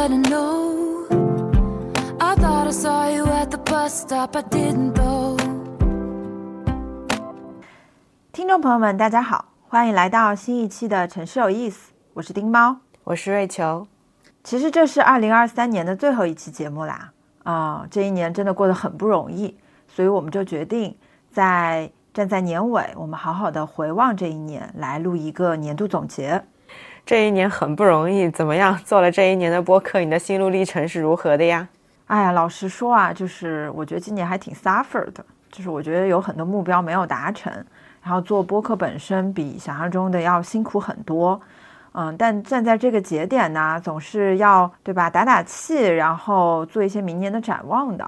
instead of no. I thought I saw you at the bus stop, I didn't though. 听众朋友们，大家好，欢迎来到新一期的《城市有意思》，我是丁猫。我是瑞秋。其实这是二零二三年的最后一期节目啦，啊、这一年真的过得很不容易，所以我们就决定在站在年尾，我们好好的回望这一年，来录一个年度总结。这一年很不容易，怎么样？做了这一年的播客，你的心路历程是如何的呀？哎呀，老实说啊，就是我觉得今年还挺 suffer 的，就是我觉得有很多目标没有达成，然后做播客本身比想象中的要辛苦很多。嗯，但站在这个节点呢，总是要对吧，打打气，然后做一些明年的展望的。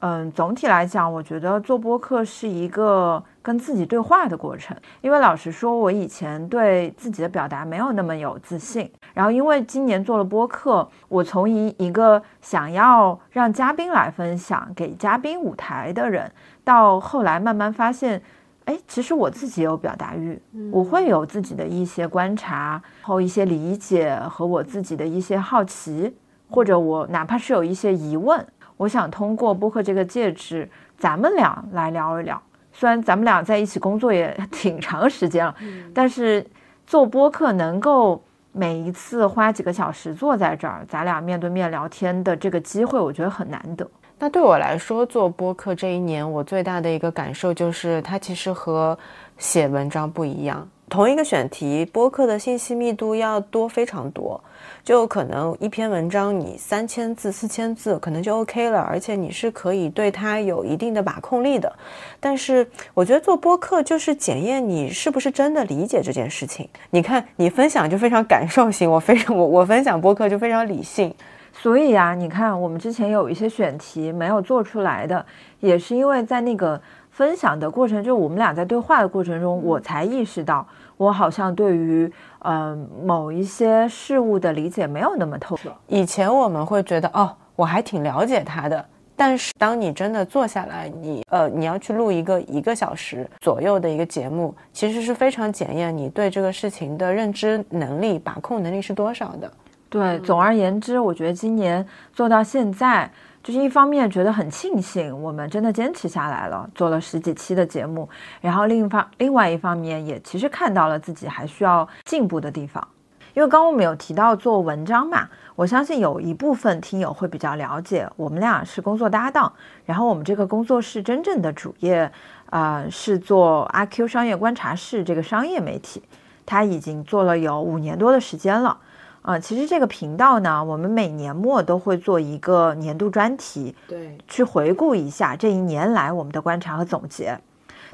嗯，总体来讲，我觉得做播客是一个跟自己对话的过程。因为老实说，我以前对自己的表达没有那么有自信。然后，因为今年做了播客，我从一一个想要让嘉宾来分享、给嘉宾舞台的人，到后来慢慢发现，哎，其实我自己有表达欲，我会有自己的一些观察，后一些理解和我自己的一些好奇，或者我哪怕是有一些疑问。我想通过播客这个介质，咱们俩来聊一聊。虽然咱们俩在一起工作也挺长时间了，但是做播客能够每一次花几个小时坐在这儿，咱俩面对面聊天的这个机会，我觉得很难得。那对我来说，做播客这一年，我最大的一个感受就是，它其实和写文章不一样。同一个选题，播客的信息密度要多非常多，就可能一篇文章你三千字、四千字可能就 OK 了，而且你是可以对它有一定的把控力的。但是我觉得做播客就是检验你是不是真的理解这件事情。你看，你分享就非常感受型，我非常我我分享播客就非常理性。所以啊，你看我们之前有一些选题没有做出来的，也是因为在那个分享的过程，就我们俩在对话的过程中，我才意识到我好像对于嗯、呃某一些事物的理解没有那么透彻。以前我们会觉得哦，我还挺了解他的，但是当你真的坐下来，你呃你要去录一个一个小时左右的一个节目，其实是非常检验你对这个事情的认知能力、把控能力是多少的。对，总而言之，我觉得今年做到现在，就是一方面觉得很庆幸我们真的坚持下来了，做了十几期的节目，然后另一方另外一方面也其实看到了自己还需要进步的地方。因为刚我们有提到做文章嘛，我相信有一部分听友会比较了解，我们俩是工作搭档，然后我们这个工作室真正的主业，呃，是做阿 Q 商业观察室这个商业媒体，它已经做了有五年多的时间了。啊、其实这个频道呢，我们每年末都会做一个年度专题，对，去回顾一下这一年来我们的观察和总结。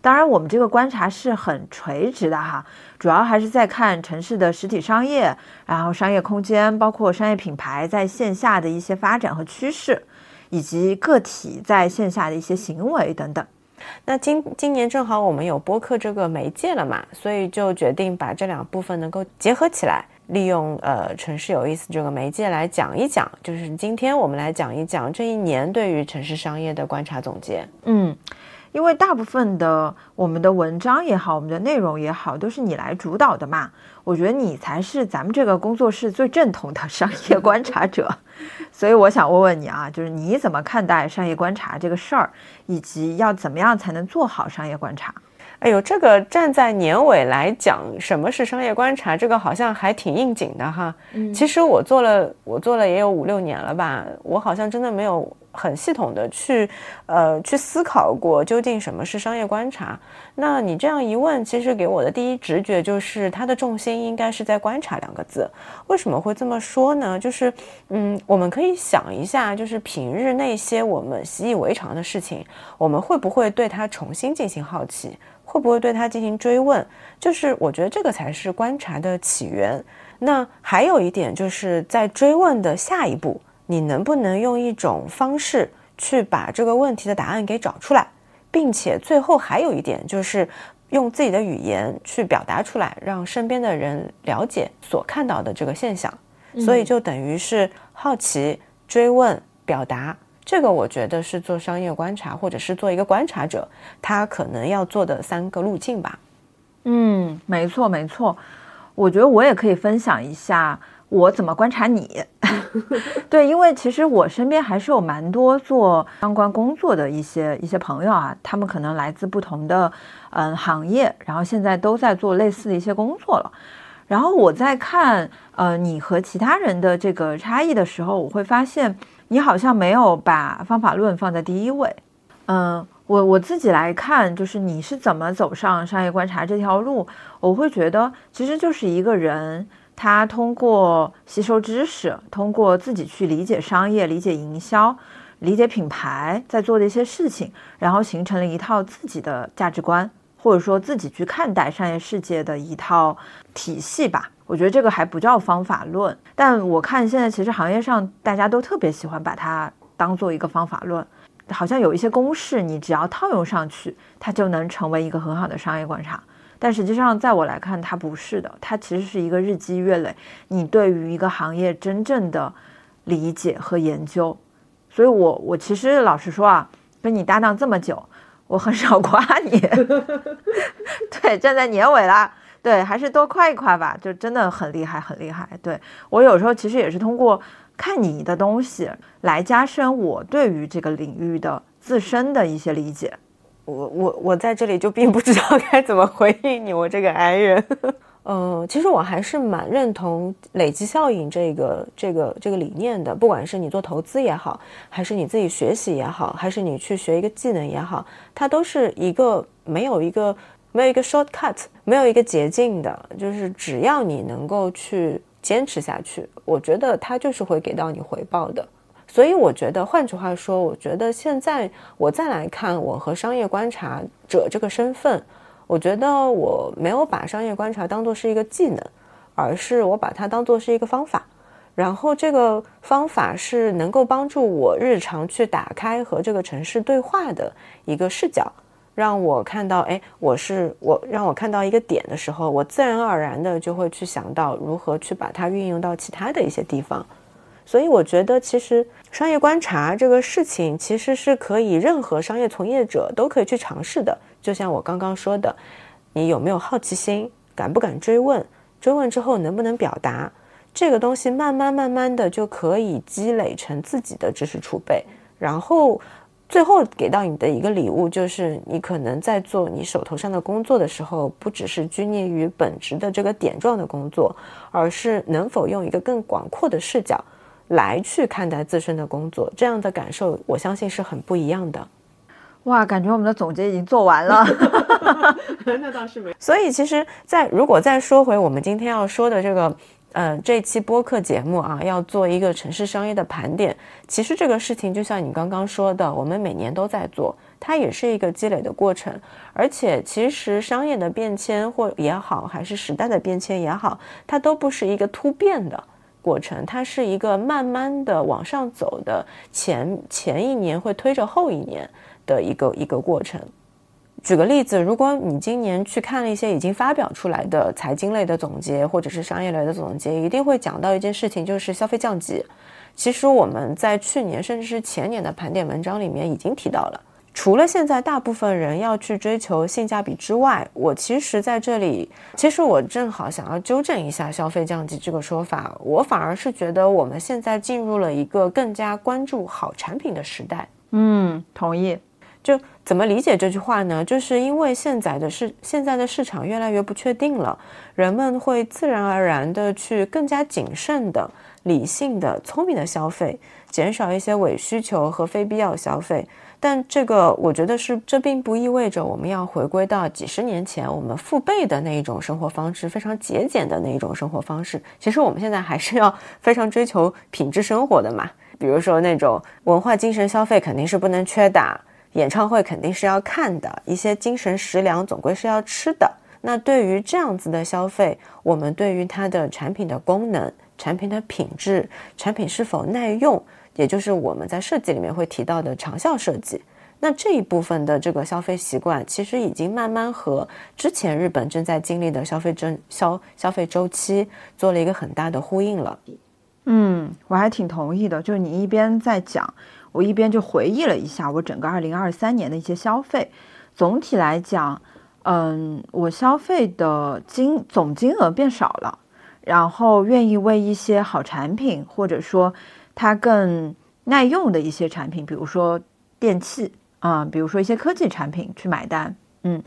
当然，我们这个观察是很垂直的哈，主要还是在看城市的实体商业，然后商业空间，包括商业品牌在线下的一些发展和趋势，以及个体在线下的一些行为等等。那今今年正好我们有播客这个媒介了嘛，所以就决定把这两部分能够结合起来，利用呃城市有意思这个媒介来讲一讲，就是今天我们来讲一讲这一年对于城市商业的观察总结。嗯，因为大部分的我们的文章也好，我们的内容也好，都是你来主导的嘛。我觉得你才是咱们这个工作室最正统的商业观察者，所以我想问问你啊，就是你怎么看待商业观察这个事儿，以及要怎么样才能做好商业观察？哎呦，这个站在年尾来讲，什么是商业观察，这个好像还挺应景的哈。嗯其实我做了，我做了也有五六年了吧，我好像真的没有很系统的去，呃，去思考过究竟什么是商业观察。那你这样一问，其实给我的第一直觉就是它的重心应该是在“观察”两个字。为什么会这么说呢？就是，嗯，我们可以想一下，就是平日那些我们习以为常的事情，我们会不会对它重新进行好奇？会不会对他进行追问？就是我觉得这个才是观察的起源。那还有一点就是在追问的下一步，你能不能用一种方式去把这个问题的答案给找出来，并且最后还有一点就是用自己的语言去表达出来，让身边的人了解所看到的这个现象。所以就等于是好奇、追问、表达。这个我觉得是做商业观察，或者是做一个观察者，他可能要做的三个路径吧。嗯，没错没错。我觉得我也可以分享一下我怎么观察你。对，因为其实我身边还是有蛮多做相关工作的一些一些朋友啊，他们可能来自不同的嗯行业，然后现在都在做类似的一些工作了。然后我在看呃你和其他人的这个差异的时候，我会发现你好像没有把方法论放在第一位。嗯，我我自己来看，就是你是怎么走上商业观察这条路，我会觉得其实就是一个人。他通过吸收知识，通过自己去理解商业、理解营销、理解品牌在做的一些事情，然后形成了一套自己的价值观，或者说自己去看待商业世界的一套体系吧。我觉得这个还不叫方法论，但我看现在其实行业上大家都特别喜欢把它当做一个方法论，好像有一些公式，你只要套用上去，它就能成为一个很好的商业观察。但实际上，在我来看，它不是的。它其实是一个日积月累，你对于一个行业真正的理解和研究。所以，我我其实老实说啊，跟你搭档这么久，我很少 夸你。对，站在年尾了，对，还是多夸一夸吧。就真的很厉害，很厉害。对我有时候其实也是通过看你的东西来加深我对于这个领域的自身的一些理解。我我我在这里就并不知道该怎么回应你，我这个 I 人。嗯，其实我还是蛮认同累积效应这个这个这个理念的。不管是你做投资也好，还是你自己学习也好，还是你去学一个技能也好，它都是一个没有一个没有一个 shortcut，没有一个捷径的。就是只要你能够去坚持下去，我觉得它就是会给到你回报的。所以我觉得，换句话说，我觉得现在我再来看我和商业观察者这个身份，我觉得我没有把商业观察当做是一个技能，而是我把它当做是一个方法。然后这个方法是能够帮助我日常去打开和这个城市对话的一个视角，让我看到，哎，我是我，让我看到一个点的时候，我自然而然的就会去想到如何去把它运用到其他的一些地方。所以我觉得，其实商业观察这个事情，其实是可以任何商业从业者都可以去尝试的。就像我刚刚说的，你有没有好奇心，敢不敢追问？追问之后能不能表达？这个东西慢慢慢慢的就可以积累成自己的知识储备。然后最后给到你的一个礼物，就是你可能在做你手头上的工作的时候，不只是拘泥于本职的这个点状的工作，而是能否用一个更广阔的视角。来去看待自身的工作，这样的感受，我相信是很不一样的。哇，感觉我们的总结已经做完了。那倒是没。所以，其实，在如果再说回我们今天要说的这个，呃，这期播客节目啊，要做一个城市商业的盘点。其实这个事情就像你刚刚说的，我们每年都在做，它也是一个积累的过程。而且，其实商业的变迁或也好，还是时代的变迁也好，它都不是一个突变的。过程，它是一个慢慢的往上走的，前前一年会推着后一年的一个一个过程。举个例子，如果你今年去看了一些已经发表出来的财经类的总结，或者是商业类的总结，一定会讲到一件事情，就是消费降级。其实我们在去年甚至是前年的盘点文章里面已经提到了。除了现在大部分人要去追求性价比之外，我其实在这里，其实我正好想要纠正一下消费降级这个说法。我反而是觉得我们现在进入了一个更加关注好产品的时代。嗯，同意。就怎么理解这句话呢？就是因为现在的市现在的市场越来越不确定了，人们会自然而然的去更加谨慎的、理性的、聪明的消费，减少一些伪需求和非必要消费。但这个，我觉得是，这并不意味着我们要回归到几十年前我们父辈的那一种生活方式，非常节俭的那一种生活方式。其实我们现在还是要非常追求品质生活的嘛。比如说那种文化精神消费肯定是不能缺的，演唱会肯定是要看的，一些精神食粮总归是要吃的。那对于这样子的消费，我们对于它的产品的功能、产品的品质、产品是否耐用。也就是我们在设计里面会提到的长效设计，那这一部分的这个消费习惯，其实已经慢慢和之前日本正在经历的消费周消消费周期做了一个很大的呼应了。嗯，我还挺同意的。就是你一边在讲，我一边就回忆了一下我整个二零二三年的一些消费。总体来讲，嗯，我消费的金总金额变少了，然后愿意为一些好产品，或者说它更耐用的一些产品，比如说电器啊，比如说一些科技产品去买单。嗯，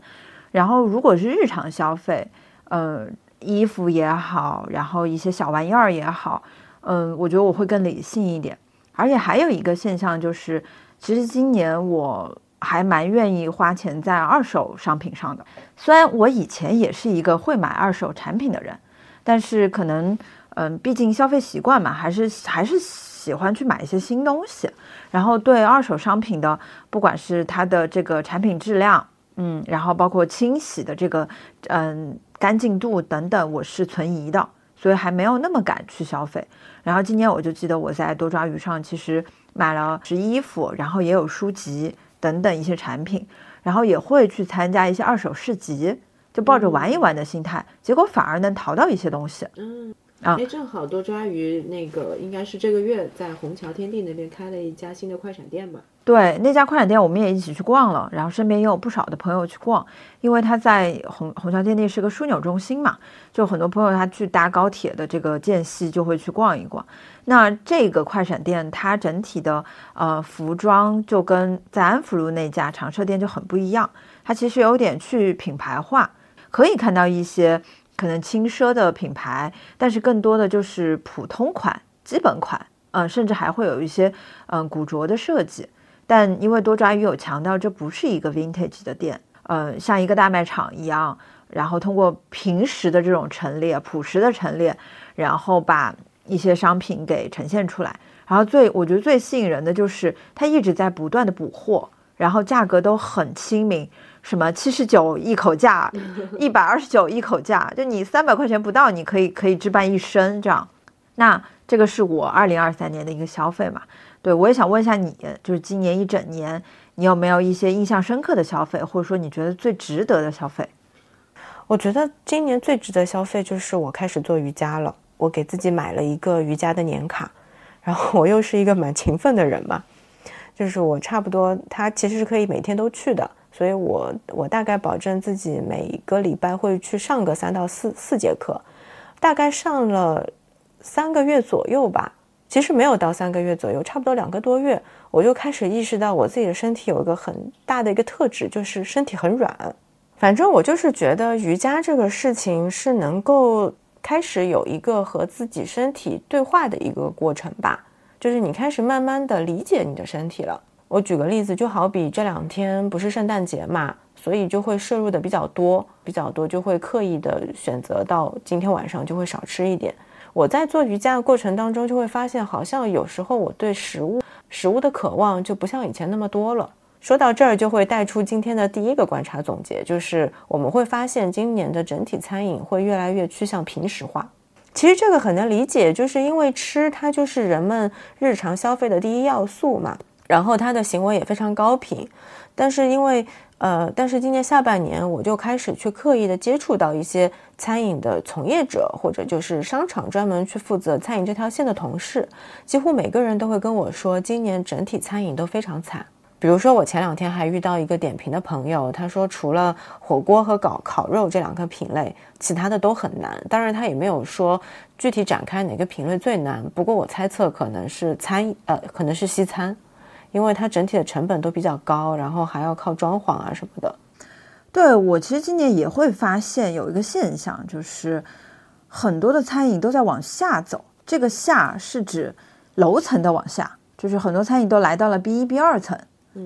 然后如果是日常消费，呃，衣服也好，然后一些小玩意儿也好，嗯，我觉得我会更理性一点。而且还有一个现象就是，其实今年我还蛮愿意花钱在二手商品上的。虽然我以前也是一个会买二手产品的人，但是可能，嗯，毕竟消费习惯嘛，还是还是喜欢去买一些新东西。然后对二手商品的，不管是它的这个产品质量，嗯，然后包括清洗的这个，嗯，干净度等等，我是存疑的，所以还没有那么敢去消费。然后今年我就记得我在多抓鱼上其实买了是衣服，然后也有书籍等等一些产品，然后也会去参加一些二手市集，就抱着玩一玩的心态，结果反而能淘到一些东西。嗯。啊，哎，正好多抓鱼那个应该是这个月在虹桥天地那边开了一家新的快闪店吧？对，那家快闪店我们也一起去逛了，然后身边也有不少的朋友去逛，因为他在虹虹桥天地是个枢纽中心嘛，就很多朋友他去搭高铁的这个间隙就会去逛一逛。那这个快闪店它整体的呃服装就跟在安福路那家长设店就很不一样，它其实有点去品牌化，可以看到一些。可能轻奢的品牌，但是更多的就是普通款、基本款，嗯，甚至还会有一些嗯古着的设计。但因为多抓鱼有强调，这不是一个 vintage 的店，呃，像一个大卖场一样，然后通过平时的这种陈列、朴实的陈列，然后把一些商品给呈现出来。然后最我觉得最吸引人的就是它一直在不断的补货，然后价格都很亲民。什么七十九一口价，一百二十九一口价，就你三百块钱不到，你可以可以置办一身这样。那这个是我二零二三年的一个消费嘛？对我也想问一下你，就是今年一整年，你有没有一些印象深刻的消费，或者说你觉得最值得的消费？我觉得今年最值得消费就是我开始做瑜伽了，我给自己买了一个瑜伽的年卡，然后我又是一个蛮勤奋的人嘛，就是我差不多，它其实是可以每天都去的。所以，我我大概保证自己每个礼拜会去上个三到四四节课，大概上了三个月左右吧。其实没有到三个月左右，差不多两个多月，我就开始意识到我自己的身体有一个很大的一个特质，就是身体很软。反正我就是觉得瑜伽这个事情是能够开始有一个和自己身体对话的一个过程吧，就是你开始慢慢的理解你的身体了。我举个例子，就好比这两天不是圣诞节嘛，所以就会摄入的比较多，比较多就会刻意的选择到今天晚上就会少吃一点。我在做瑜伽的过程当中，就会发现好像有时候我对食物食物的渴望就不像以前那么多了。说到这儿，就会带出今天的第一个观察总结，就是我们会发现今年的整体餐饮会越来越趋向平时化。其实这个很能理解，就是因为吃它就是人们日常消费的第一要素嘛。然后他的行为也非常高频，但是因为呃，但是今年下半年我就开始去刻意的接触到一些餐饮的从业者，或者就是商场专门去负责餐饮这条线的同事，几乎每个人都会跟我说，今年整体餐饮都非常惨。比如说我前两天还遇到一个点评的朋友，他说除了火锅和烤烤肉这两个品类，其他的都很难。当然他也没有说具体展开哪个品类最难，不过我猜测可能是餐呃，可能是西餐。因为它整体的成本都比较高，然后还要靠装潢啊什么的。对我其实今年也会发现有一个现象，就是很多的餐饮都在往下走。这个下是指楼层的往下，就是很多餐饮都来到了 B 一 B 二层。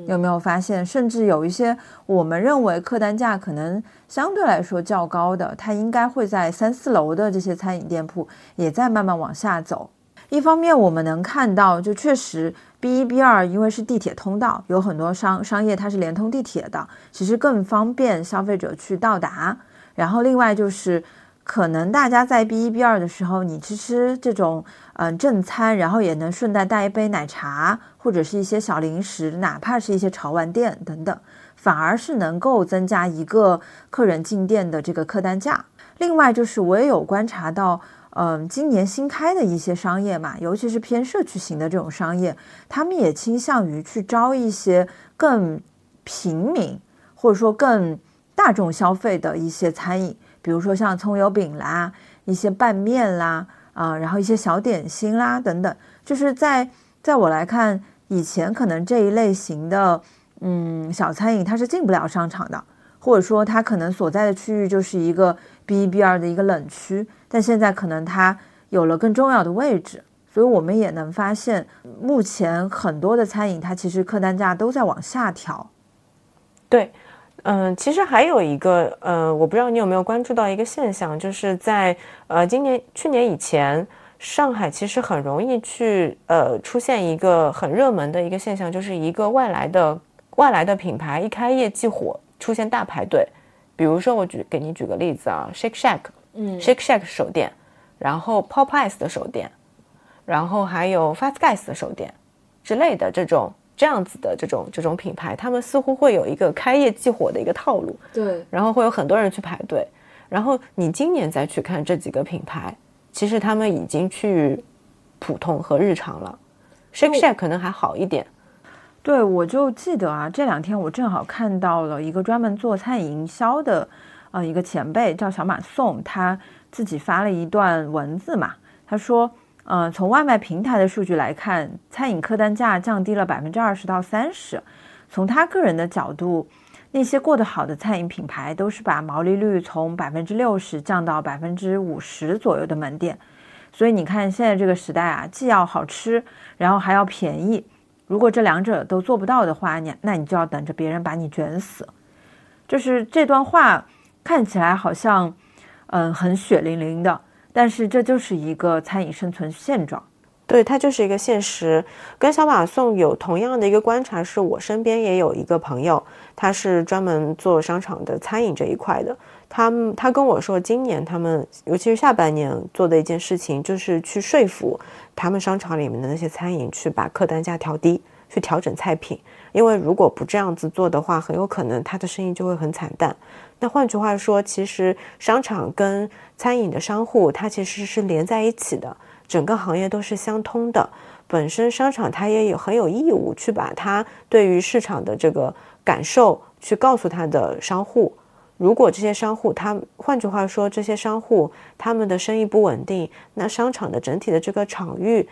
有没有发现？甚至有一些我们认为客单价可能相对来说较高的，它应该会在三四楼的这些餐饮店铺也在慢慢往下走。一方面我们能看到，就确实。B 一 B 二，因为是地铁通道，有很多商商业它是连通地铁的，其实更方便消费者去到达。然后另外就是，可能大家在 B 一 B 二的时候，你吃吃这种嗯正餐，然后也能顺带带一杯奶茶或者是一些小零食，哪怕是一些潮玩店等等，反而是能够增加一个客人进店的这个客单价。另外就是我也有观察到。嗯，今年新开的一些商业嘛，尤其是偏社区型的这种商业，他们也倾向于去招一些更平民或者说更大众消费的一些餐饮，比如说像葱油饼啦、一些拌面啦，啊，然后一些小点心啦等等，就是在在我来看，以前可能这一类型的嗯小餐饮它是进不了商场的，或者说它可能所在的区域就是一个 B 一 B 二的一个冷区，但现在可能它有了更重要的位置。所以我们也能发现，目前很多的餐饮它其实客单价都在往下调。对，嗯，其实还有一个，呃，我不知道你有没有关注到一个现象，就是在呃今年、去年以前，上海其实很容易去呃出现一个很热门的一个现象，就是一个外来的外来的品牌一开业即火，出现大排队。比如说，我举给你举个例子啊，Shake Shack，嗯，Shake Shack 手店，然后 Popeyes 的手店。然后还有 Fast Guys 的手店之类的这种这样子的这种这种品牌，他们似乎会有一个开业即火的一个套路。对，然后会有很多人去排队。然后你今年再去看这几个品牌，其实他们已经去普通和日常了。Shake Shack 可能还好一点。对，我就记得啊，这两天我正好看到了一个专门做餐饮营销的呃一个前辈叫小马宋，他自己发了一段文字嘛，他说。嗯，从外卖平台的数据来看，餐饮客单价降低了百分之二十到三十。从他个人的角度，那些过得好的餐饮品牌都是把毛利率从百分之六十降到百分之五十左右的门店。所以你看，现在这个时代啊，既要好吃，然后还要便宜。如果这两者都做不到的话，你那你就要等着别人把你卷死。就是这段话看起来好像，嗯，很血淋淋的。但是这就是一个餐饮生存现状，对，它就是一个现实。跟小马送有同样的一个观察，是我身边也有一个朋友，他是专门做商场的餐饮这一块的。他们他跟我说，今年他们尤其是下半年做的一件事情，就是去说服他们商场里面的那些餐饮去把客单价调低，去调整菜品。因为如果不这样子做的话，很有可能他的生意就会很惨淡。那换句话说，其实商场跟餐饮的商户，它其实是连在一起的，整个行业都是相通的。本身商场它也有很有义务去把它对于市场的这个感受去告诉他的商户。如果这些商户，他换句话说，这些商户他们的生意不稳定，那商场的整体的这个场域，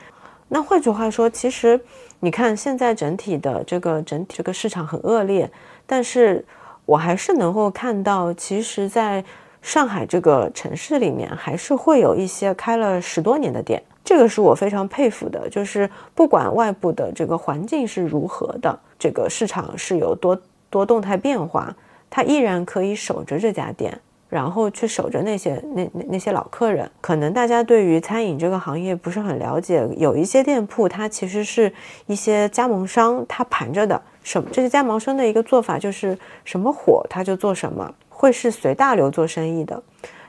那换句话说，其实你看现在整体的这个整体这个市场很恶劣，但是。我还是能够看到，其实，在上海这个城市里面，还是会有一些开了十多年的店，这个是我非常佩服的。就是不管外部的这个环境是如何的，这个市场是有多多动态变化，他依然可以守着这家店，然后去守着那些那那那些老客人。可能大家对于餐饮这个行业不是很了解，有一些店铺它其实是一些加盟商他盘着的。什么？这些加盟商的一个做法就是什么火他就做什么，会是随大流做生意的。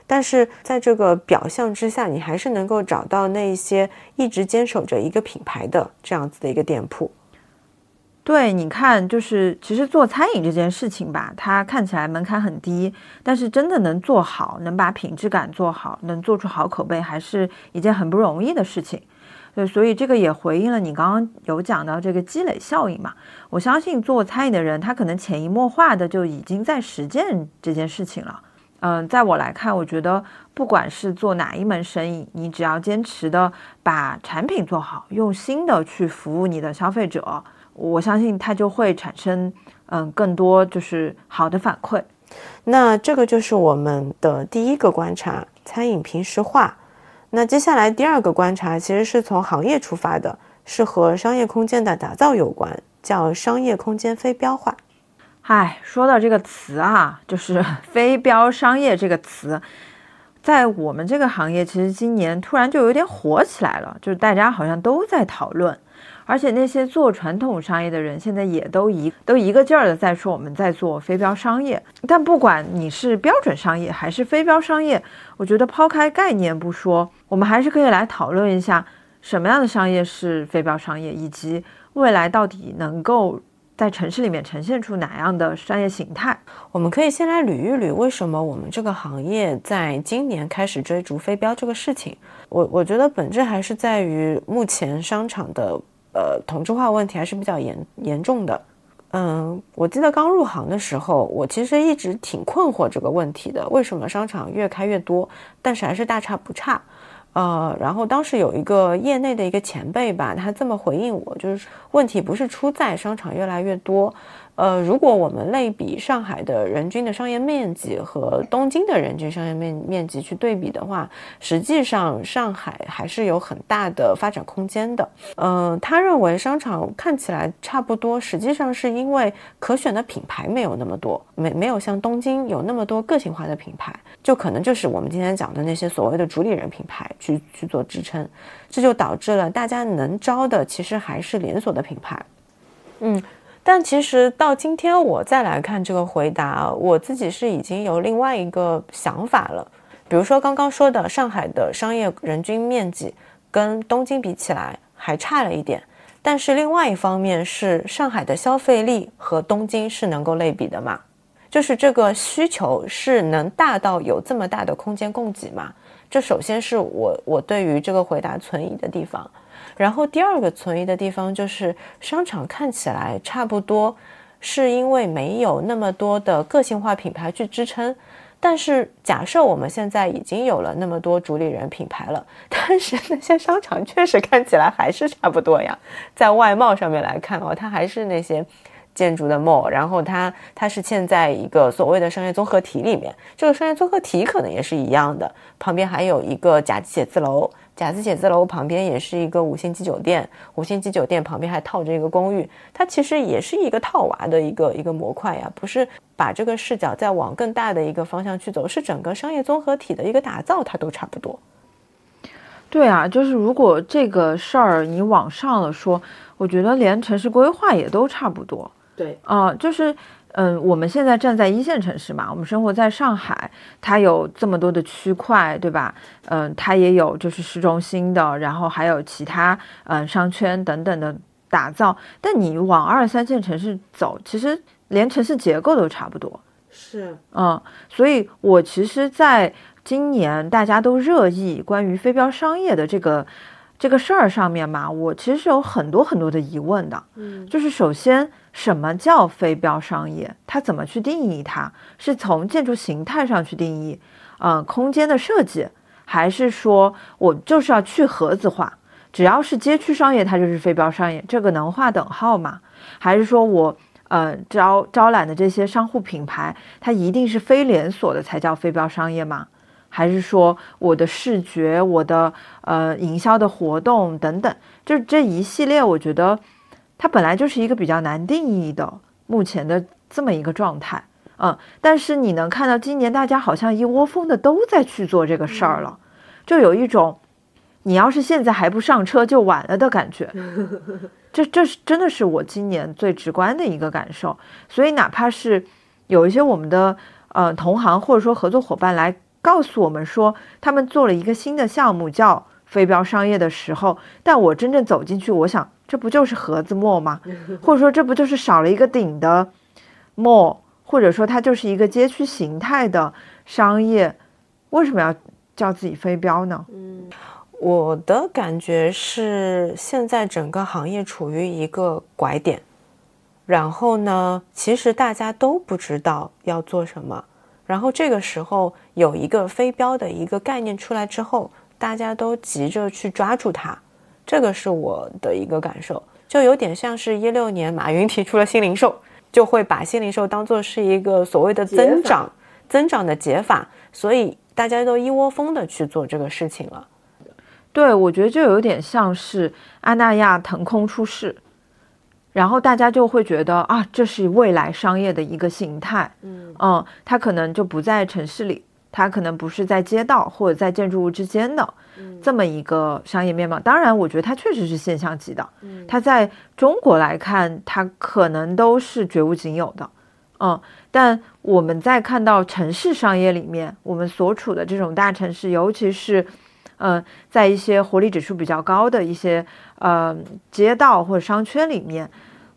但是在这个表象之下，你还是能够找到那些一直坚守着一个品牌的这样子的一个店铺。对，你看，就是其实做餐饮这件事情吧，它看起来门槛很低，但是真的能做好，能把品质感做好，能做出好口碑，还是一件很不容易的事情。对，所以这个也回应了你刚刚有讲到这个积累效应嘛。我相信做餐饮的人，他可能潜移默化的就已经在实践这件事情了。嗯，在我来看，我觉得不管是做哪一门生意，你只要坚持的把产品做好，用心的去服务你的消费者，我相信它就会产生嗯更多就是好的反馈。那这个就是我们的第一个观察：餐饮平时化。那接下来第二个观察其实是从行业出发的，是和商业空间的打造有关，叫商业空间非标化。嗨，说到这个词啊，就是 非标商业这个词，在我们这个行业，其实今年突然就有点火起来了，就是大家好像都在讨论。而且那些做传统商业的人，现在也都一都一个劲儿的在说我们在做非标商业。但不管你是标准商业还是非标商业，我觉得抛开概念不说，我们还是可以来讨论一下什么样的商业是非标商业，以及未来到底能够在城市里面呈现出哪样的商业形态。我们可以先来捋一捋，为什么我们这个行业在今年开始追逐非标这个事情。我我觉得本质还是在于目前商场的。呃，同质化问题还是比较严严重的。嗯，我记得刚入行的时候，我其实一直挺困惑这个问题的：为什么商场越开越多，但是还是大差不差？呃，然后当时有一个业内的一个前辈吧，他这么回应我，就是问题不是出在商场越来越多。呃，如果我们类比上海的人均的商业面积和东京的人均商业面面积去对比的话，实际上上海还是有很大的发展空间的。嗯，他认为商场看起来差不多，实际上是因为可选的品牌没有那么多，没没有像东京有那么多个性化的品牌，就可能就是我们今天讲的那些所谓的主理人品牌去去做支撑，这就导致了大家能招的其实还是连锁的品牌。嗯。但其实到今天我再来看这个回答，我自己是已经有另外一个想法了。比如说刚刚说的上海的商业人均面积跟东京比起来还差了一点，但是另外一方面是上海的消费力和东京是能够类比的嘛？就是这个需求是能大到有这么大的空间供给吗？这首先是我我对于这个回答存疑的地方。然后第二个存疑的地方就是商场看起来差不多，是因为没有那么多的个性化品牌去支撑。但是假设我们现在已经有了那么多主理人品牌了，但是那些商场确实看起来还是差不多呀。在外貌上面来看哦，它还是那些建筑的 mall，然后它它是嵌在一个所谓的商业综合体里面。这个商业综合体可能也是一样的，旁边还有一个甲级写字楼。甲级写字楼旁边也是一个五星级酒店，五星级酒店旁边还套着一个公寓，它其实也是一个套娃的一个一个模块呀，不是把这个视角再往更大的一个方向去走，是整个商业综合体的一个打造，它都差不多。对啊，就是如果这个事儿你往上了说，我觉得连城市规划也都差不多。对啊，就是。嗯，我们现在站在一线城市嘛，我们生活在上海，它有这么多的区块，对吧？嗯，它也有就是市中心的，然后还有其他嗯商圈等等的打造。但你往二三线城市走，其实连城市结构都差不多。是，嗯，所以我其实在今年大家都热议关于非标商业的这个这个事儿上面嘛，我其实是有很多很多的疑问的。嗯，就是首先。什么叫非标商业？它怎么去定义？它是从建筑形态上去定义，嗯，空间的设计，还是说我就是要去盒子化？只要是街区商业，它就是非标商业，这个能划等号吗？还是说我呃招招揽的这些商户品牌，它一定是非连锁的才叫非标商业吗？还是说我的视觉、我的呃营销的活动等等，就这一系列，我觉得。它本来就是一个比较难定义的目前的这么一个状态，嗯，但是你能看到今年大家好像一窝蜂的都在去做这个事儿了，就有一种你要是现在还不上车就晚了的感觉，这这是真的是我今年最直观的一个感受。所以哪怕是有一些我们的呃同行或者说合作伙伴来告诉我们说他们做了一个新的项目叫非标商业的时候，但我真正走进去，我想。这不就是盒子墨吗？或者说这不就是少了一个顶的墨？或者说它就是一个街区形态的商业？为什么要叫自己非标呢？嗯，我的感觉是现在整个行业处于一个拐点，然后呢，其实大家都不知道要做什么，然后这个时候有一个非标的一个概念出来之后，大家都急着去抓住它。这个是我的一个感受，就有点像是一六年马云提出了新零售，就会把新零售当做是一个所谓的增长、增长的解法，所以大家都一窝蜂的去做这个事情了。对，我觉得就有点像是阿那亚腾空出世，然后大家就会觉得啊，这是未来商业的一个形态。嗯嗯，它可能就不在城市里，它可能不是在街道或者在建筑物之间的。这么一个商业面貌，当然，我觉得它确实是现象级的。嗯，它在中国来看，它可能都是绝无仅有的。嗯，但我们在看到城市商业里面，我们所处的这种大城市，尤其是，嗯，在一些活力指数比较高的一些呃街道或者商圈里面，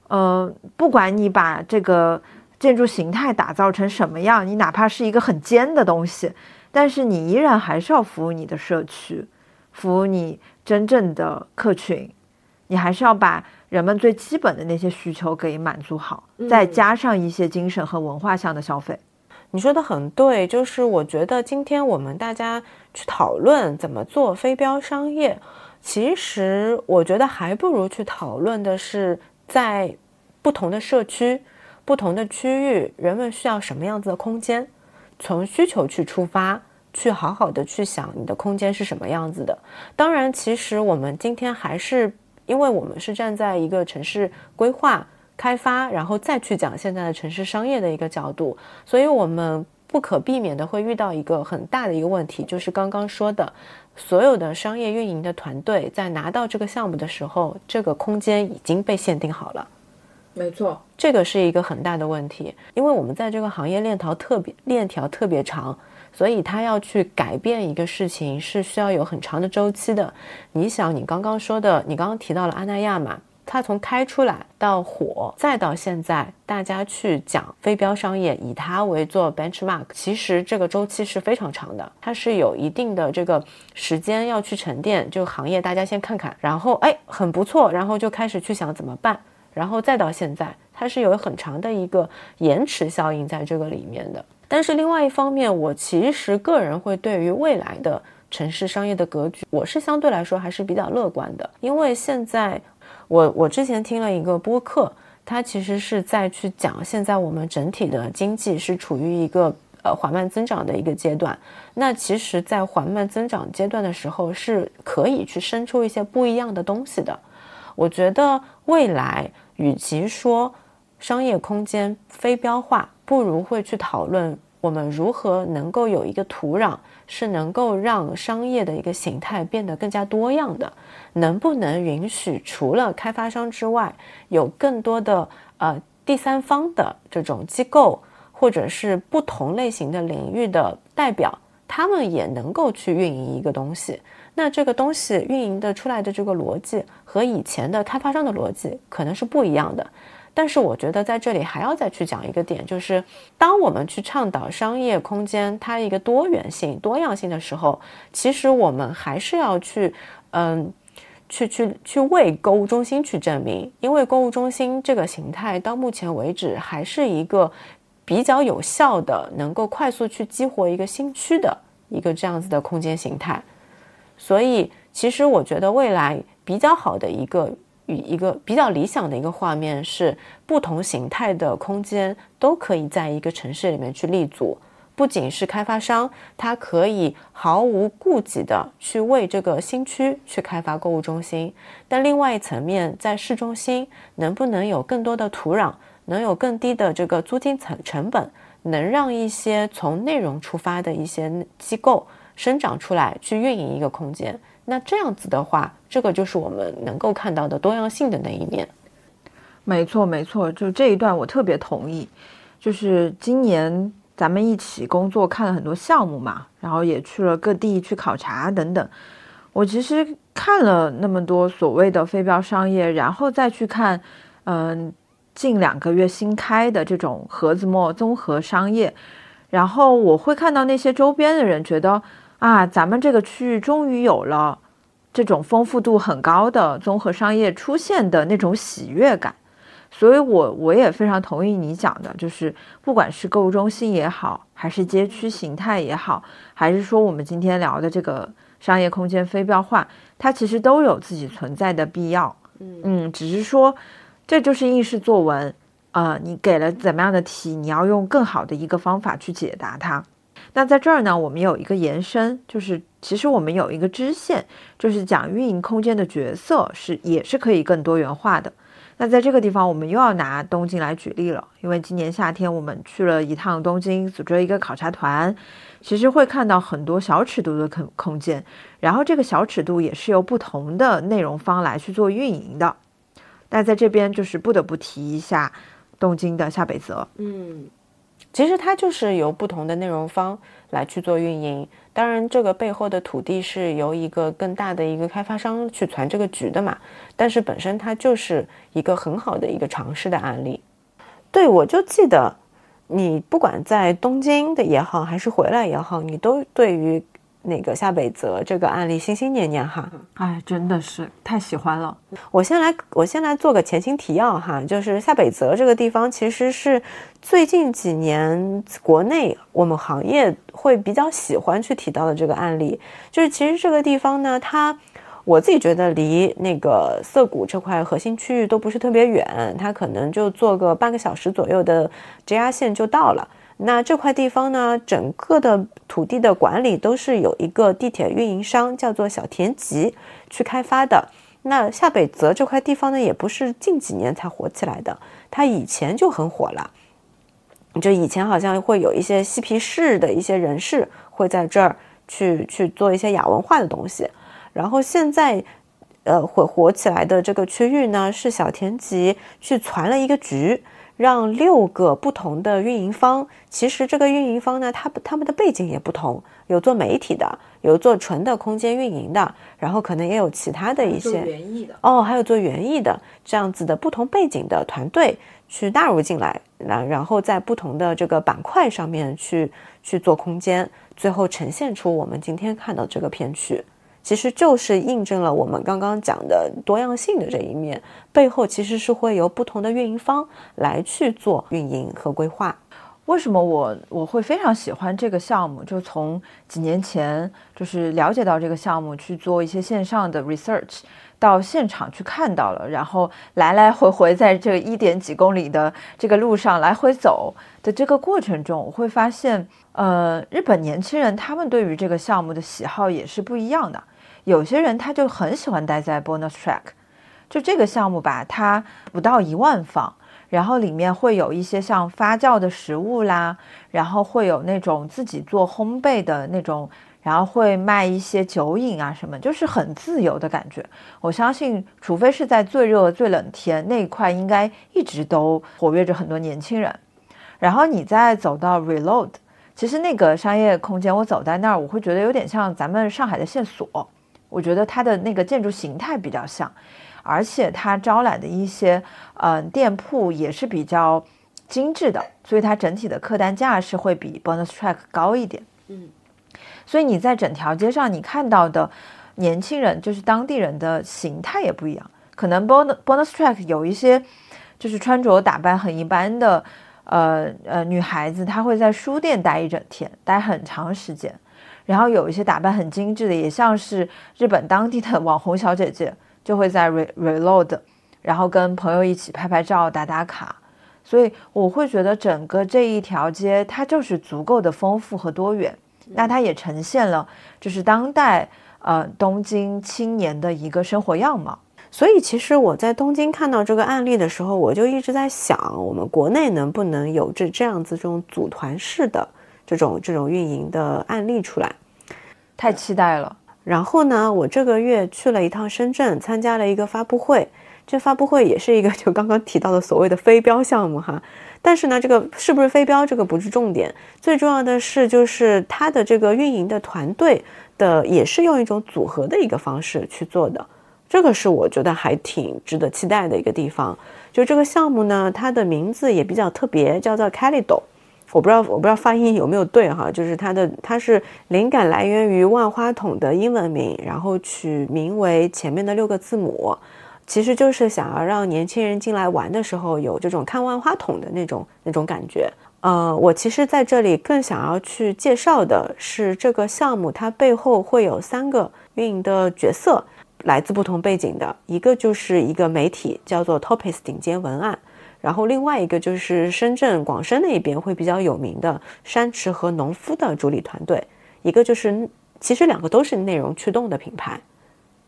嗯，不管你把这个建筑形态打造成什么样，你哪怕是一个很尖的东西。但是你依然还是要服务你的社区，服务你真正的客群，你还是要把人们最基本的那些需求给满足好，再加上一些精神和文化上的消费。你说的很对，就是我觉得今天我们大家去讨论怎么做非标商业，其实我觉得还不如去讨论的是在不同的社区、不同的区域，人们需要什么样子的空间，从需求去出发，去好好的去想你的空间是什么样子的。当然，其实我们今天还是因为我们是站在一个城市规划。开发，然后再去讲现在的城市商业的一个角度，所以我们不可避免的会遇到一个很大的一个问题，就是刚刚说的，所有的商业运营的团队在拿到这个项目的时候，这个空间已经被限定好了。没错，这个是一个很大的问题，因为我们在这个行业链条特别链条特别长，所以他要去改变一个事情是需要有很长的周期的。你想，你刚刚说的，你刚刚提到了阿那亚嘛？它从开出来到火，再到现在，大家去讲非标商业，以它为做 benchmark，其实这个周期是非常长的，它是有一定的这个时间要去沉淀。就行业大家先看看，然后哎很不错，然后就开始去想怎么办，然后再到现在，它是有很长的一个延迟效应在这个里面的。但是另外一方面，我其实个人会对于未来的城市商业的格局，我是相对来说还是比较乐观的，因为现在。我我之前听了一个播客，它其实是在去讲现在我们整体的经济是处于一个呃缓慢增长的一个阶段。那其实，在缓慢增长阶段的时候，是可以去生出一些不一样的东西的。我觉得未来与其说商业空间非标化，不如会去讨论我们如何能够有一个土壤，是能够让商业的一个形态变得更加多样的。能不能允许除了开发商之外，有更多的呃第三方的这种机构，或者是不同类型的领域的代表，他们也能够去运营一个东西？那这个东西运营的出来的这个逻辑和以前的开发商的逻辑可能是不一样的。但是我觉得在这里还要再去讲一个点，就是当我们去倡导商业空间它一个多元性、多样性的时候，其实我们还是要去嗯。去去去为购物中心去证明，因为购物中心这个形态到目前为止还是一个比较有效的，能够快速去激活一个新区的一个这样子的空间形态。所以，其实我觉得未来比较好的一个与一个比较理想的一个画面是，不同形态的空间都可以在一个城市里面去立足。不仅是开发商，他可以毫无顾忌的去为这个新区去开发购物中心，但另外一层面，在市中心能不能有更多的土壤，能有更低的这个租金成成本，能让一些从内容出发的一些机构生长出来，去运营一个空间？那这样子的话，这个就是我们能够看到的多样性的那一面。没错，没错，就这一段我特别同意，就是今年。咱们一起工作，看了很多项目嘛，然后也去了各地去考察等等。我其实看了那么多所谓的非标商业，然后再去看，嗯，近两个月新开的这种盒子墨综合商业，然后我会看到那些周边的人觉得啊，咱们这个区域终于有了这种丰富度很高的综合商业出现的那种喜悦感。所以，我我也非常同意你讲的，就是不管是购物中心也好，还是街区形态也好，还是说我们今天聊的这个商业空间非标化，它其实都有自己存在的必要。嗯，只是说这就是应试作文啊，你给了怎么样的题，你要用更好的一个方法去解答它。那在这儿呢，我们有一个延伸，就是其实我们有一个支线，就是讲运营空间的角色是也是可以更多元化的。那在这个地方，我们又要拿东京来举例了，因为今年夏天我们去了一趟东京，组织了一个考察团，其实会看到很多小尺度的空空间，然后这个小尺度也是由不同的内容方来去做运营的。那在这边就是不得不提一下东京的夏北泽，嗯，其实它就是由不同的内容方来去做运营。当然，这个背后的土地是由一个更大的一个开发商去传这个局的嘛。但是本身它就是一个很好的一个尝试的案例。对，我就记得，你不管在东京的也好，还是回来也好，你都对于那个夏北泽这个案例心心念念哈。哎，真的是太喜欢了。我先来，我先来做个前情提要哈，就是夏北泽这个地方其实是最近几年国内我们行业会比较喜欢去提到的这个案例，就是其实这个地方呢，它。我自己觉得离那个涩谷这块核心区域都不是特别远，它可能就坐个半个小时左右的 JR 线就到了。那这块地方呢，整个的土地的管理都是有一个地铁运营商叫做小田急去开发的。那下北泽这块地方呢，也不是近几年才火起来的，它以前就很火了。就以前好像会有一些嬉皮士的一些人士会在这儿去去做一些亚文化的东西。然后现在，呃，火火起来的这个区域呢，是小田急去传了一个局，让六个不同的运营方。其实这个运营方呢，他他们的背景也不同，有做媒体的，有做纯的空间运营的，然后可能也有其他的一些园艺的哦，还有做园艺的这样子的不同背景的团队去纳入进来，然然后在不同的这个板块上面去去做空间，最后呈现出我们今天看到这个片区。其实就是印证了我们刚刚讲的多样性的这一面，背后其实是会由不同的运营方来去做运营和规划。为什么我我会非常喜欢这个项目？就从几年前就是了解到这个项目，去做一些线上的 research，到现场去看到了，然后来来回回在这一点几公里的这个路上来回走的这个过程中，我会发现，呃，日本年轻人他们对于这个项目的喜好也是不一样的。有些人他就很喜欢待在 bonus track，就这个项目吧，它不到一万方，然后里面会有一些像发酵的食物啦，然后会有那种自己做烘焙的那种，然后会卖一些酒饮啊什么，就是很自由的感觉。我相信，除非是在最热最冷天那一块，应该一直都活跃着很多年轻人。然后你再走到 reload，其实那个商业空间，我走在那儿，我会觉得有点像咱们上海的线索。我觉得它的那个建筑形态比较像，而且它招揽的一些嗯店铺也是比较精致的，所以它整体的客单价是会比 Bonus Track 高一点。嗯，所以你在整条街上你看到的年轻人，就是当地人的形态也不一样。可能 Bonus Bonus Track 有一些就是穿着打扮很一般的呃呃女孩子，她会在书店待一整天，待很长时间。然后有一些打扮很精致的，也像是日本当地的网红小姐姐，就会在 re reload，然后跟朋友一起拍拍照、打打卡。所以我会觉得整个这一条街它就是足够的丰富和多元。那它也呈现了就是当代呃东京青年的一个生活样貌。所以其实我在东京看到这个案例的时候，我就一直在想，我们国内能不能有这这样子这种组团式的。这种这种运营的案例出来，太期待了。然后呢，我这个月去了一趟深圳，参加了一个发布会。这发布会也是一个就刚刚提到的所谓的非标项目哈。但是呢，这个是不是非标，这个不是重点。最重要的是，就是它的这个运营的团队的也是用一种组合的一个方式去做的。这个是我觉得还挺值得期待的一个地方。就这个项目呢，它的名字也比较特别，叫做 Calido。我不知道，我不知道发音有没有对哈，就是它的它是灵感来源于万花筒的英文名，然后取名为前面的六个字母，其实就是想要让年轻人进来玩的时候有这种看万花筒的那种那种感觉。呃，我其实在这里更想要去介绍的是这个项目，它背后会有三个运营的角色，来自不同背景的，一个就是一个媒体叫做 Topis 顶尖文案。然后另外一个就是深圳广深那边会比较有名的山池和农夫的主理团队，一个就是其实两个都是内容驱动的品牌，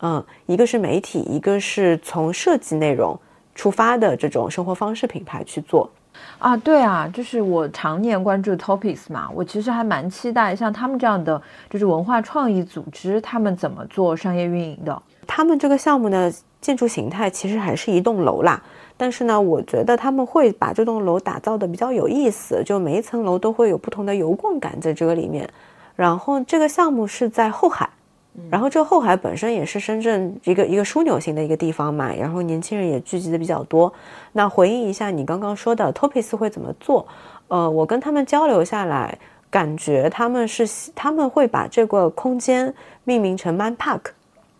嗯，一个是媒体，一个是从设计内容出发的这种生活方式品牌去做。啊，对啊，就是我常年关注 Topics 嘛，我其实还蛮期待像他们这样的就是文化创意组织，他们怎么做商业运营的。他们这个项目的建筑形态其实还是一栋楼啦。但是呢，我觉得他们会把这栋楼打造的比较有意思，就每一层楼都会有不同的游逛感在这个里面。然后这个项目是在后海，然后这个后海本身也是深圳一个一个枢纽型的一个地方嘛，然后年轻人也聚集的比较多。那回应一下你刚刚说的 Topis 会怎么做？呃，我跟他们交流下来，感觉他们是他们会把这个空间命名成 Mind Park。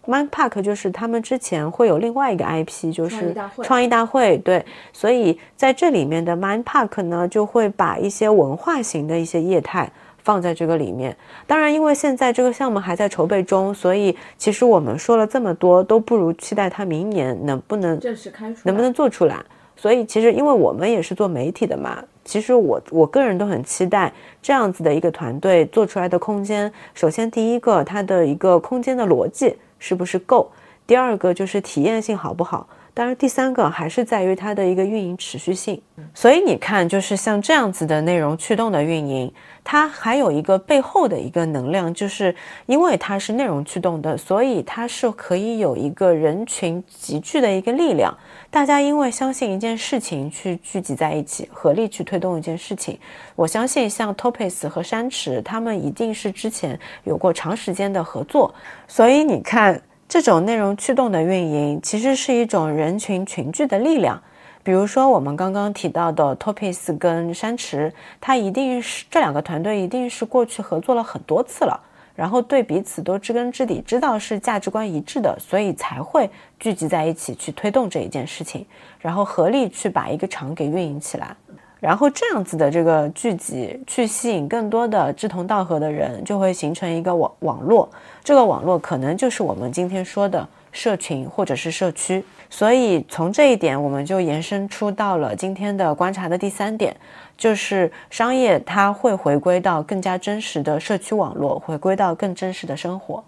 Mind Park 就是他们之前会有另外一个 IP，就是创意大会。对，所以在这里面的 Mind Park 呢，就会把一些文化型的一些业态放在这个里面。当然，因为现在这个项目还在筹备中，所以其实我们说了这么多，都不如期待它明年能不能正式开出，能不能做出来。所以其实，因为我们也是做媒体的嘛，其实我我个人都很期待这样子的一个团队做出来的空间。首先，第一个，它的一个空间的逻辑。是不是够？第二个就是体验性好不好？当然，第三个还是在于它的一个运营持续性。所以你看，就是像这样子的内容驱动的运营，它还有一个背后的一个能量，就是因为它是内容驱动的，所以它是可以有一个人群集聚的一个力量。大家因为相信一件事情去聚集在一起，合力去推动一件事情。我相信像 Topis 和山池，他们一定是之前有过长时间的合作。所以你看，这种内容驱动的运营，其实是一种人群群聚的力量。比如说，我们刚刚提到的 Topis 跟山池，它一定是这两个团队一定是过去合作了很多次了，然后对彼此都知根知底，知道是价值观一致的，所以才会聚集在一起去推动这一件事情，然后合力去把一个场给运营起来。然后这样子的这个聚集，去吸引更多的志同道合的人，就会形成一个网网络。这个网络可能就是我们今天说的社群或者是社区。所以从这一点，我们就延伸出到了今天的观察的第三点，就是商业它会回归到更加真实的社区网络，回归到更真实的生活。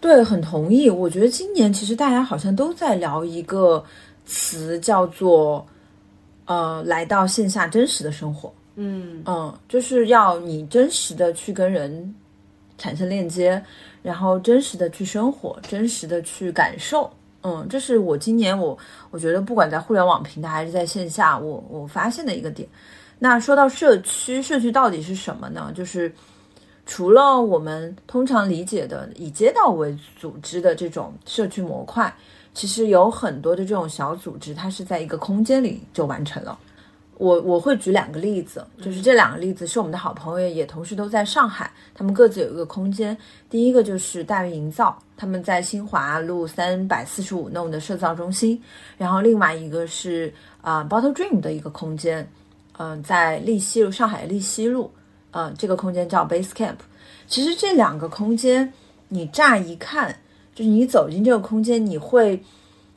对，很同意。我觉得今年其实大家好像都在聊一个词，叫做。呃，来到线下真实的生活，嗯嗯，就是要你真实的去跟人产生链接，然后真实的去生活，真实的去感受，嗯，这是我今年我我觉得不管在互联网平台还是在线下，我我发现的一个点。那说到社区，社区到底是什么呢？就是除了我们通常理解的以街道为组织的这种社区模块。其实有很多的这种小组织，它是在一个空间里就完成了。我我会举两个例子，就是这两个例子是我们的好朋友，也同时都在上海，他们各自有一个空间。第一个就是大运营造，他们在新华路三百四十五弄的社造中心，然后另外一个是啊 Bottle Dream 的一个空间，嗯，在利西路，上海利西路，嗯，这个空间叫 Base Camp。其实这两个空间，你乍一看。就是你走进这个空间，你会，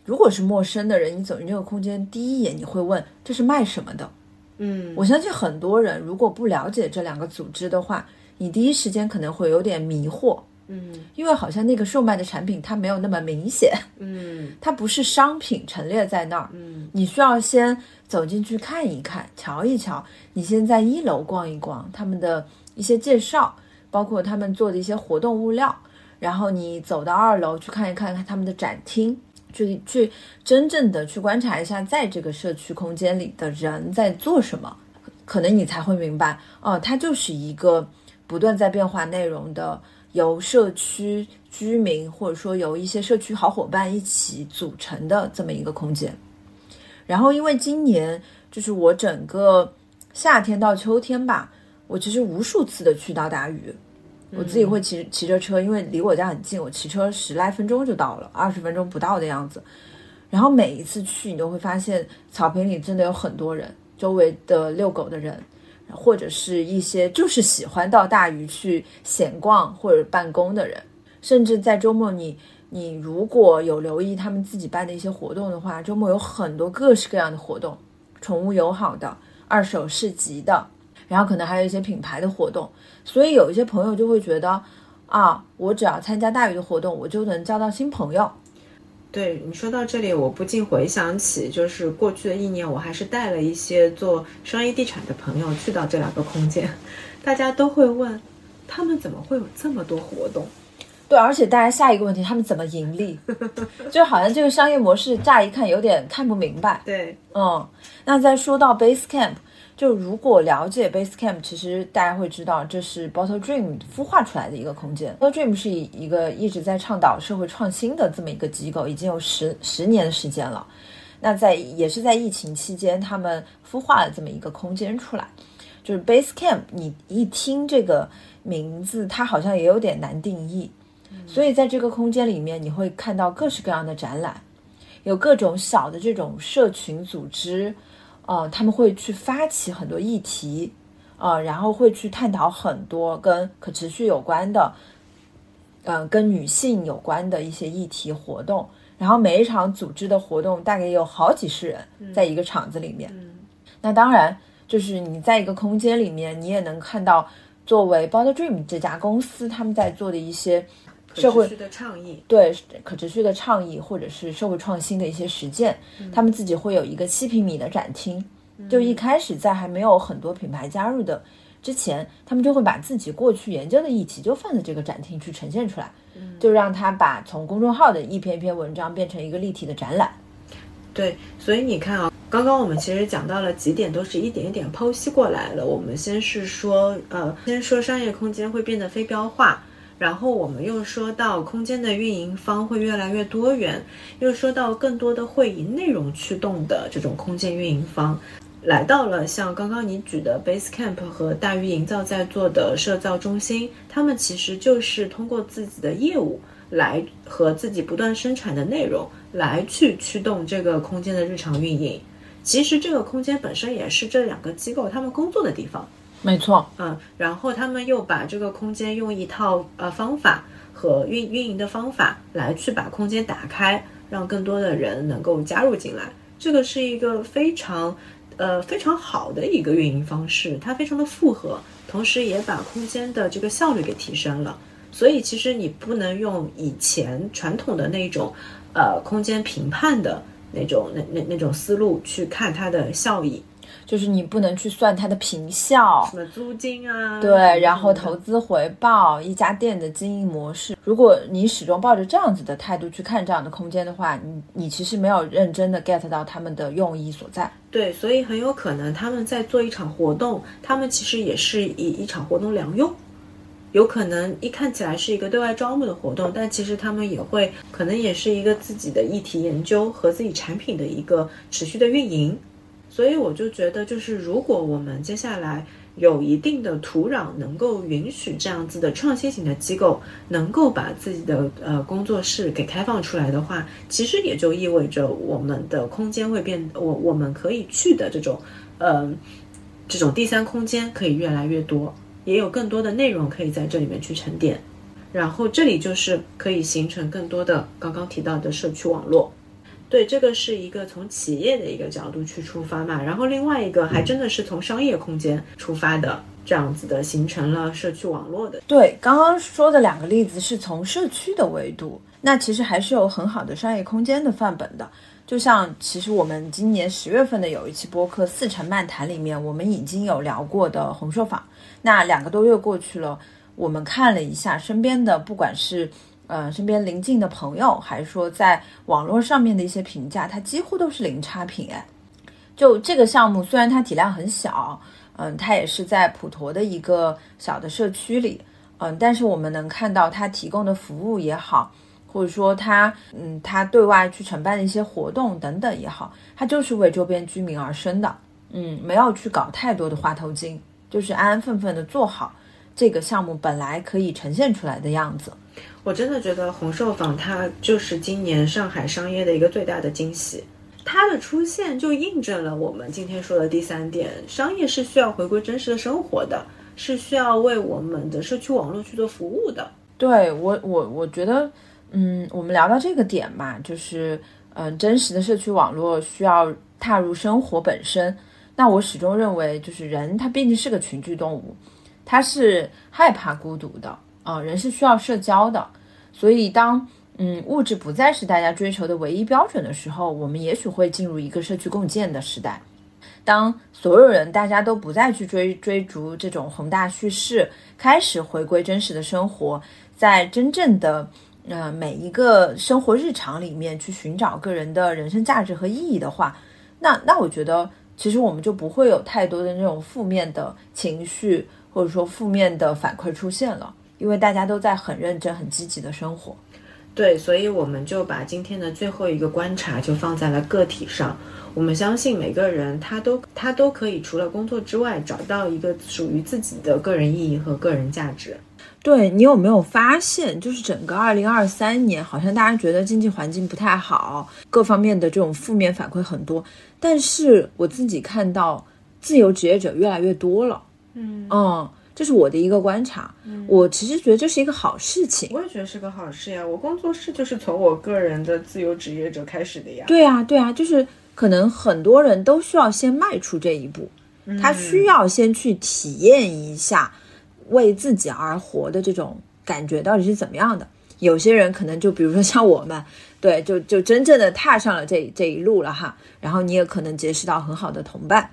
如果是陌生的人，你走进这个空间，第一眼你会问这是卖什么的？嗯，我相信很多人如果不了解这两个组织的话，你第一时间可能会有点迷惑，嗯，因为好像那个售卖的产品它没有那么明显，嗯，它不是商品陈列在那儿，嗯，你需要先走进去看一看，瞧一瞧，你先在一楼逛一逛他们的一些介绍，包括他们做的一些活动物料。然后你走到二楼去看一看，看他们的展厅，去去真正的去观察一下，在这个社区空间里的人在做什么，可能你才会明白，哦，它就是一个不断在变化内容的，由社区居民或者说由一些社区好伙伴一起组成的这么一个空间。然后因为今年就是我整个夏天到秋天吧，我其实无数次的去到大屿。我自己会骑骑着车，因为离我家很近，我骑车十来分钟就到了，二十分钟不到的样子。然后每一次去，你都会发现草坪里真的有很多人，周围的遛狗的人，或者是一些就是喜欢到大鱼去闲逛或者办公的人，甚至在周末，你你如果有留意他们自己办的一些活动的话，周末有很多各式各样的活动，宠物友好的、二手市集的，然后可能还有一些品牌的活动。所以有一些朋友就会觉得，啊，我只要参加大鱼的活动，我就能交到新朋友。对你说到这里，我不禁回想起，就是过去的一年，我还是带了一些做商业地产的朋友去到这两个空间，大家都会问，他们怎么会有这么多活动？对，而且大家下一个问题，他们怎么盈利？就好像这个商业模式乍一看有点看不明白。对，嗯，那再说到 Base Camp。就如果了解 Basecamp，其实大家会知道这是 Bottle Dream 孵化出来的一个空间。Bottle Dream 是以一个一直在倡导社会创新的这么一个机构，已经有十十年的时间了。那在也是在疫情期间，他们孵化了这么一个空间出来。就是 Base Camp，你一听这个名字，它好像也有点难定义。所以在这个空间里面，你会看到各式各样的展览，有各种小的这种社群组织，呃，他们会去发起很多议题，呃，然后会去探讨很多跟可持续有关的，嗯，跟女性有关的一些议题活动。然后每一场组织的活动大概有好几十人在一个场子里面。那当然，就是你在一个空间里面，你也能看到作为 Body Dream 这家公司他们在做的一些。社会的倡议，对可持续的倡议，或者是社会创新的一些实践，他们自己会有一个七平米的展厅。就一开始在还没有很多品牌加入的之前，他们就会把自己过去研究的议题就放在这个展厅去呈现出来，就让他把从公众号的一篇篇文章变成一个立体的展览。对，所以你看啊，刚刚我们其实讲到了几点，都是一点一点剖析过来了。我们先是说，呃，先说商业空间会变得非标化。然后我们又说到空间的运营方会越来越多元，又说到更多的会以内容驱动的这种空间运营方，来到了像刚刚你举的 Basecamp 和大鱼营造在做的社造中心，他们其实就是通过自己的业务来和自己不断生产的内容来去驱动这个空间的日常运营。其实这个空间本身也是这两个机构他们工作的地方。没错，嗯，然后他们又把这个空间用一套呃方法和运运营的方法来去把空间打开，让更多的人能够加入进来。这个是一个非常呃非常好的一个运营方式，它非常的复合，同时也把空间的这个效率给提升了。所以其实你不能用以前传统的那种呃空间评判的那种那那那种思路去看它的效益。就是你不能去算它的平效，什么租金啊？对，然后投资回报，一家店的经营模式。如果你始终抱着这样子的态度去看这样的空间的话，你你其实没有认真的 get 到他们的用意所在。对，所以很有可能他们在做一场活动，他们其实也是以一场活动良用。有可能一看起来是一个对外招募的活动，但其实他们也会可能也是一个自己的议题研究和自己产品的一个持续的运营。所以我就觉得，就是如果我们接下来有一定的土壤，能够允许这样子的创新型的机构能够把自己的呃工作室给开放出来的话，其实也就意味着我们的空间会变，我我们可以去的这种呃这种第三空间可以越来越多，也有更多的内容可以在这里面去沉淀，然后这里就是可以形成更多的刚刚提到的社区网络。对，这个是一个从企业的一个角度去出发嘛，然后另外一个还真的是从商业空间出发的，这样子的形成了社区网络的。对，刚刚说的两个例子是从社区的维度，那其实还是有很好的商业空间的范本的。就像其实我们今年十月份的有一期播客《四城漫谈》里面，我们已经有聊过的红硕坊。那两个多月过去了，我们看了一下身边的，不管是。呃，身边邻近的朋友，还是说在网络上面的一些评价，它几乎都是零差评。哎，就这个项目，虽然它体量很小，嗯，它也是在普陀的一个小的社区里，嗯，但是我们能看到它提供的服务也好，或者说它，嗯，它对外去承办的一些活动等等也好，它就是为周边居民而生的，嗯，没有去搞太多的花头金，就是安安分分的做好这个项目本来可以呈现出来的样子。我真的觉得红寿坊它就是今年上海商业的一个最大的惊喜，它的出现就印证了我们今天说的第三点：商业是需要回归真实的生活的，是需要为我们的社区网络去做服务的。对我，我我觉得，嗯，我们聊到这个点嘛，就是，嗯，真实的社区网络需要踏入生活本身。那我始终认为，就是人他毕竟是个群居动物，他是害怕孤独的。啊，人是需要社交的，所以当嗯物质不再是大家追求的唯一标准的时候，我们也许会进入一个社区共建的时代。当所有人大家都不再去追追逐这种宏大叙事，开始回归真实的生活，在真正的呃每一个生活日常里面去寻找个人的人生价值和意义的话，那那我觉得其实我们就不会有太多的那种负面的情绪或者说负面的反馈出现了。因为大家都在很认真、很积极的生活，对，所以我们就把今天的最后一个观察就放在了个体上。我们相信每个人他都他都可以除了工作之外找到一个属于自己的个人意义和个人价值。对你有没有发现，就是整个二零二三年，好像大家觉得经济环境不太好，各方面的这种负面反馈很多，但是我自己看到自由职业者越来越多了。嗯嗯。这是我的一个观察，我其实觉得这是一个好事情。我也觉得是个好事呀，我工作室就是从我个人的自由职业者开始的呀。对啊，对啊，就是可能很多人都需要先迈出这一步，他需要先去体验一下为自己而活的这种感觉到底是怎么样的。有些人可能就比如说像我们，对，就就真正的踏上了这这一路了哈。然后你也可能结识到很好的同伴。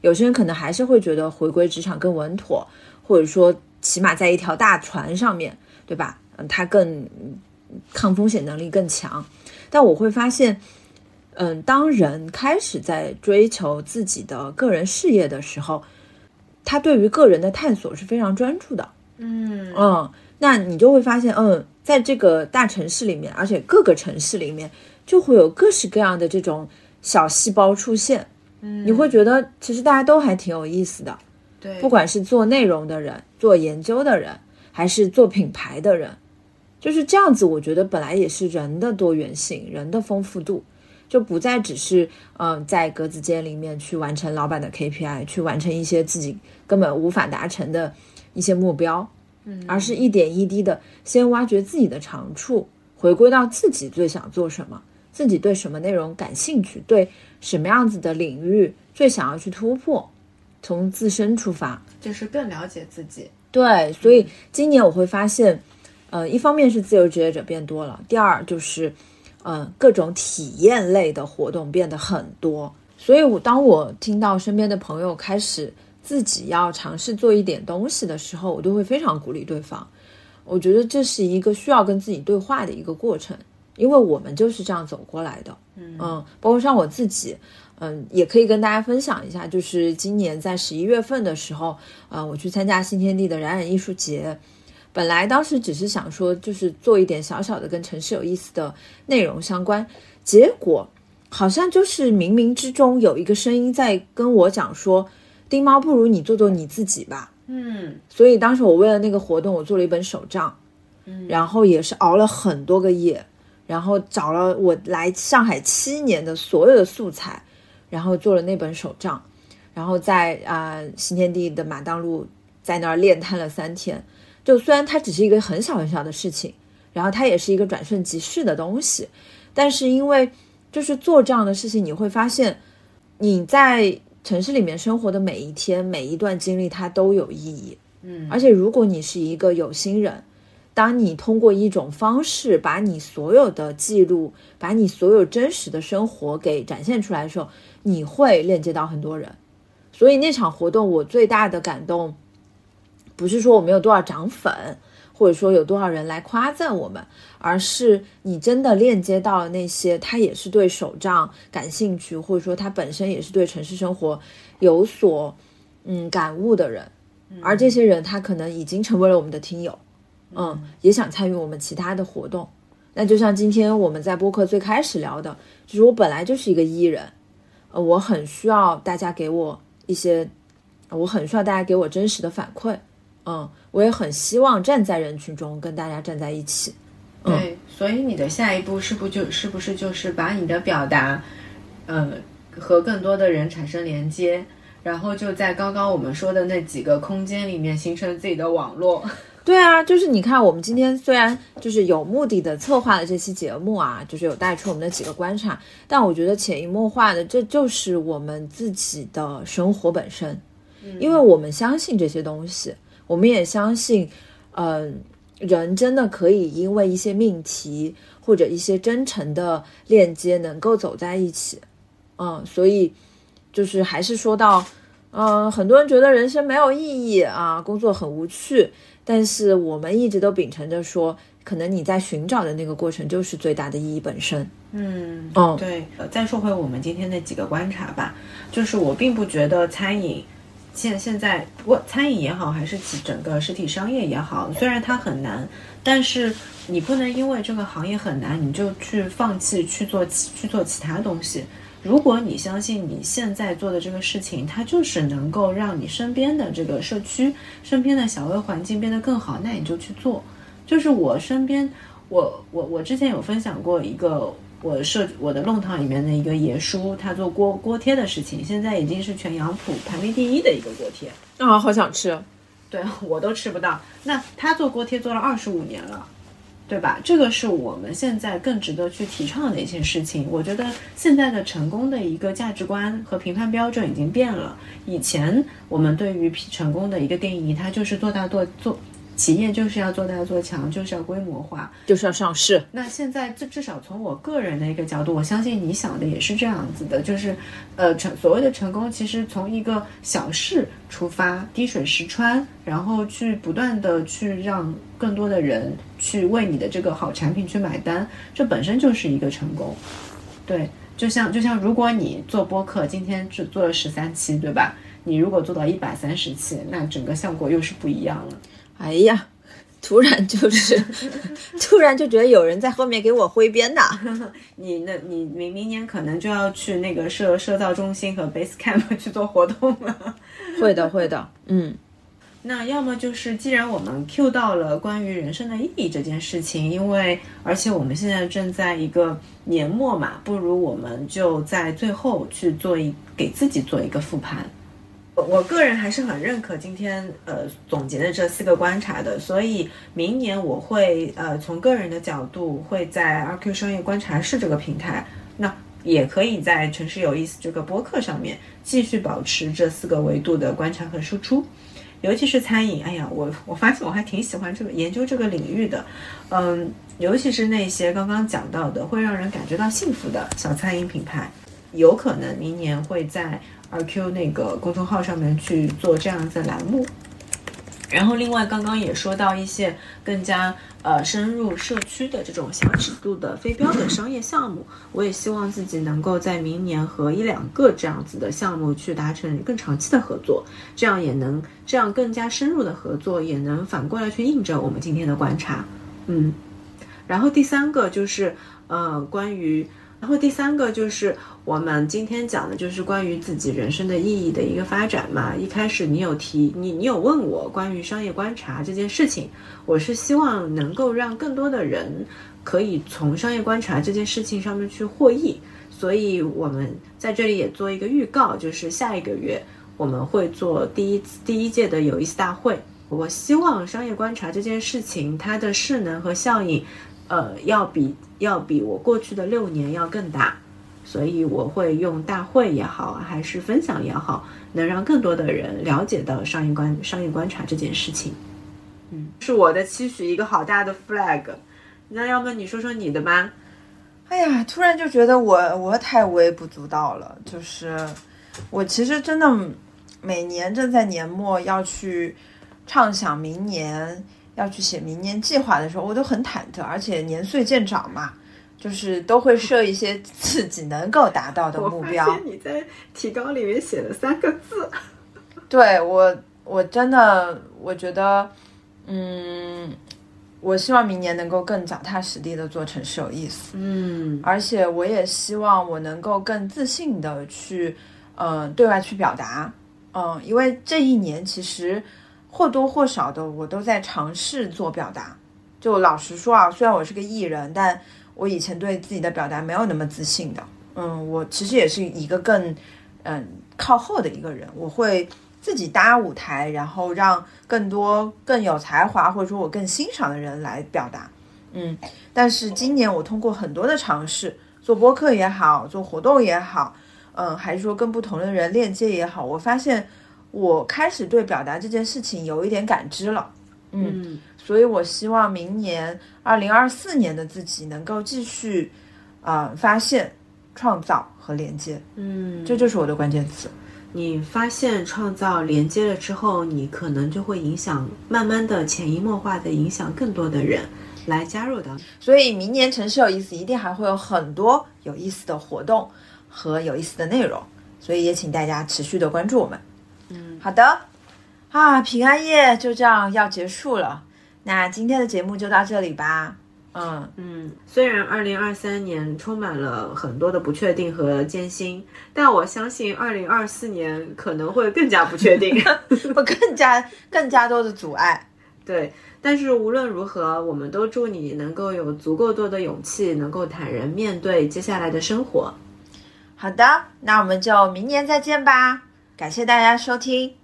有些人可能还是会觉得回归职场更稳妥。或者说，起码在一条大船上面对吧？嗯，他更抗风险能力更强。但我会发现，嗯，当人开始在追求自己的个人事业的时候，他对于个人的探索是非常专注的。嗯嗯，那你就会发现，嗯，在这个大城市里面，而且各个城市里面，就会有各式各样的这种小细胞出现。嗯，你会觉得其实大家都还挺有意思的。对，不管是做内容的人、做研究的人，还是做品牌的人，就是这样子。我觉得本来也是人的多元性、人的丰富度，就不再只是嗯在格子间里面去完成老板的 KPI，去完成一些自己根本无法达成的一些目标，嗯，而是一点一滴的先挖掘自己的长处，回归到自己最想做什么，自己对什么内容感兴趣，对什么样子的领域最想要去突破。从自身出发，就是更了解自己。对，所以今年我会发现，呃，一方面是自由职业者变多了，第二就是，嗯，各种体验类的活动变得很多。所以，我当我听到身边的朋友开始自己要尝试做一点东西的时候，我都会非常鼓励对方。我觉得这是一个需要跟自己对话的一个过程，因为我们就是这样走过来的。嗯，包括像我自己。嗯，也可以跟大家分享一下，就是今年在十一月份的时候，呃，我去参加新天地的冉冉艺术节。本来当时只是想说，就是做一点小小的跟城市有意思的内容相关，结果好像就是冥冥之中有一个声音在跟我讲说：“丁猫，不如你做做你自己吧。”嗯，所以当时我为了那个活动，我做了一本手账，嗯，然后也是熬了很多个夜，然后找了我来上海七年的所有的素材。然后做了那本手账，然后在啊新天地的马当路在那儿练摊了三天。就虽然它只是一个很小很小的事情，然后它也是一个转瞬即逝的东西，但是因为就是做这样的事情，你会发现你在城市里面生活的每一天每一段经历它都有意义。嗯，而且如果你是一个有心人。当你通过一种方式把你所有的记录，把你所有真实的生活给展现出来的时候，你会链接到很多人。所以那场活动我最大的感动，不是说我们有多少涨粉，或者说有多少人来夸赞我们，而是你真的链接到了那些他也是对手账感兴趣，或者说他本身也是对城市生活有所嗯感悟的人，而这些人他可能已经成为了我们的听友。嗯，也想参与我们其他的活动。那就像今天我们在播客最开始聊的，就是我本来就是一个艺人，呃，我很需要大家给我一些，我很需要大家给我真实的反馈。嗯，我也很希望站在人群中跟大家站在一起。对，所以你的下一步是不就是不是就是把你的表达，呃，和更多的人产生连接，然后就在刚刚我们说的那几个空间里面形成自己的网络。对啊，就是你看，我们今天虽然就是有目的的策划了这期节目啊，就是有带出我们的几个观察，但我觉得潜移默化的，这就是我们自己的生活本身，因为我们相信这些东西，我们也相信，嗯，人真的可以因为一些命题或者一些真诚的链接能够走在一起，嗯，所以就是还是说到，嗯，很多人觉得人生没有意义啊，工作很无趣。但是我们一直都秉承着说，可能你在寻找的那个过程就是最大的意义本身。嗯，哦，对。再说回我们今天的几个观察吧，就是我并不觉得餐饮，现现在，不过餐饮也好，还是整个实体商业也好，虽然它很难，但是你不能因为这个行业很难，你就去放弃去做去做其他东西。如果你相信你现在做的这个事情，它就是能够让你身边的这个社区、身边的小微环境变得更好，那你就去做。就是我身边，我我我之前有分享过一个我社我的弄堂里面的一个爷叔，他做锅锅贴的事情，现在已经是全杨浦排名第一的一个锅贴。啊，好想吃。对我都吃不到。那他做锅贴做了二十五年了。对吧？这个是我们现在更值得去提倡的一些事情。我觉得现在的成功的一个价值观和评判标准已经变了。以前我们对于成功的一个定义，它就是做大做做。企业就是要做大做强，就是要规模化，就是要上市。那现在至至少从我个人的一个角度，我相信你想的也是这样子的，就是，呃，成所谓的成功，其实从一个小事出发，滴水石穿，然后去不断的去让更多的人去为你的这个好产品去买单，这本身就是一个成功。对，就像就像如果你做播客，今天只做了十三期，对吧？你如果做到一百三十期，那整个效果又是不一样了。哎呀，突然就是，突然就觉得有人在后面给我挥鞭呐。你那，你明明年可能就要去那个社社造中心和 Base Camp 去做活动了。会的，会的。嗯，那要么就是，既然我们 Q 到了关于人生的意义这件事情，因为而且我们现在正在一个年末嘛，不如我们就在最后去做一给自己做一个复盘。我个人还是很认可今天呃总结的这四个观察的，所以明年我会呃从个人的角度会在 RQ 商业观察室这个平台，那也可以在城市有意思这个播客上面继续保持这四个维度的观察和输出，尤其是餐饮，哎呀，我我发现我还挺喜欢这个研究这个领域的，嗯，尤其是那些刚刚讲到的会让人感觉到幸福的小餐饮品牌，有可能明年会在。二 Q 那个公众号上面去做这样子的栏目，然后另外刚刚也说到一些更加呃深入社区的这种小尺度的非标的商业项目，我也希望自己能够在明年和一两个这样子的项目去达成更长期的合作，这样也能这样更加深入的合作，也能反过来去印证我们今天的观察，嗯，然后第三个就是呃关于。然后第三个就是我们今天讲的，就是关于自己人生的意义的一个发展嘛。一开始你有提你你有问我关于商业观察这件事情，我是希望能够让更多的人可以从商业观察这件事情上面去获益。所以我们在这里也做一个预告，就是下一个月我们会做第一次第一届的有意思大会。我希望商业观察这件事情它的势能和效应。呃，要比要比我过去的六年要更大，所以我会用大会也好，还是分享也好，能让更多的人了解到商业观商业观察这件事情。嗯，是我的期许，一个好大的 flag。那要么你说说你的吧？哎呀，突然就觉得我我太微不足道了。就是我其实真的每年正在年末要去畅想明年。要去写明年计划的时候，我都很忐忑，而且年岁渐长嘛，就是都会设一些自己能够达到的目标。你在提纲里面写了三个字，对我，我真的，我觉得，嗯，我希望明年能够更脚踏实地的做成是有意思，嗯，而且我也希望我能够更自信的去，嗯，对外去表达，嗯，因为这一年其实。或多或少的，我都在尝试做表达。就老实说啊，虽然我是个艺人，但我以前对自己的表达没有那么自信的。嗯，我其实也是一个更嗯靠后的一个人。我会自己搭舞台，然后让更多更有才华或者说我更欣赏的人来表达。嗯，但是今年我通过很多的尝试，做播客也好，做活动也好，嗯，还是说跟不同的人链接也好，我发现。我开始对表达这件事情有一点感知了，嗯，所以我希望明年二零二四年的自己能够继续，啊，发现、创造和连接，嗯，这就是我的关键词。你发现、创造、连接了之后，你可能就会影响，慢慢的潜移默化的影响更多的人来加入到。所以明年城市有意思，一定还会有很多有意思的活动和有意思的内容，所以也请大家持续的关注我们。嗯，好的，啊，平安夜就这样要结束了，那今天的节目就到这里吧。嗯嗯，虽然二零二三年充满了很多的不确定和艰辛，但我相信二零二四年可能会更加不确定，会更加更加多的阻碍。对，但是无论如何，我们都祝你能够有足够多的勇气，能够坦然面对接下来的生活。好的，那我们就明年再见吧。感谢大家收听，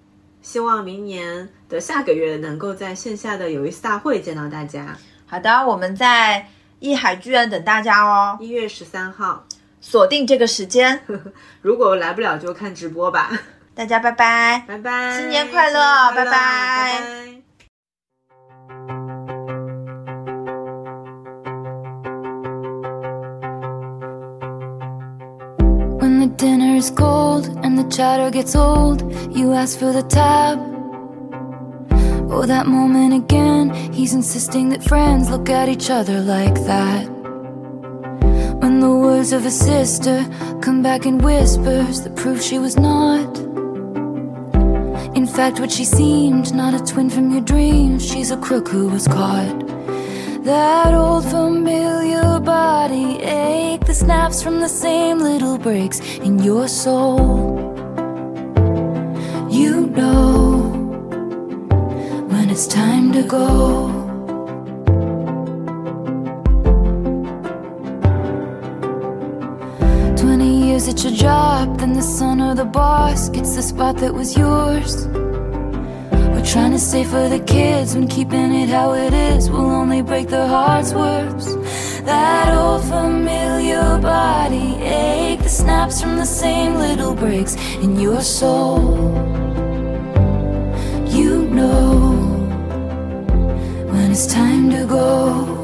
希望明年的下个月能够在线下的有一次大会见到大家。好的，我们在艺海剧院等大家哦。一月十三号，锁定这个时间。如果来不了就看直播吧。大家拜拜，拜拜，新年快乐，拜拜。Is cold and the chatter gets old, you ask for the tab. Oh, that moment again, he's insisting that friends look at each other like that. When the words of a sister come back in whispers that prove she was not. In fact, what she seemed, not a twin from your dreams, she's a crook who was caught. That old familiar body ache that snaps from the same little breaks in your soul. You know when it's time to go. Twenty years at your job, then the son or the boss gets the spot that was yours. Trying to save for the kids when keeping it how it is will only break their hearts worse. That old familiar body ache that snaps from the same little breaks in your soul. You know when it's time to go.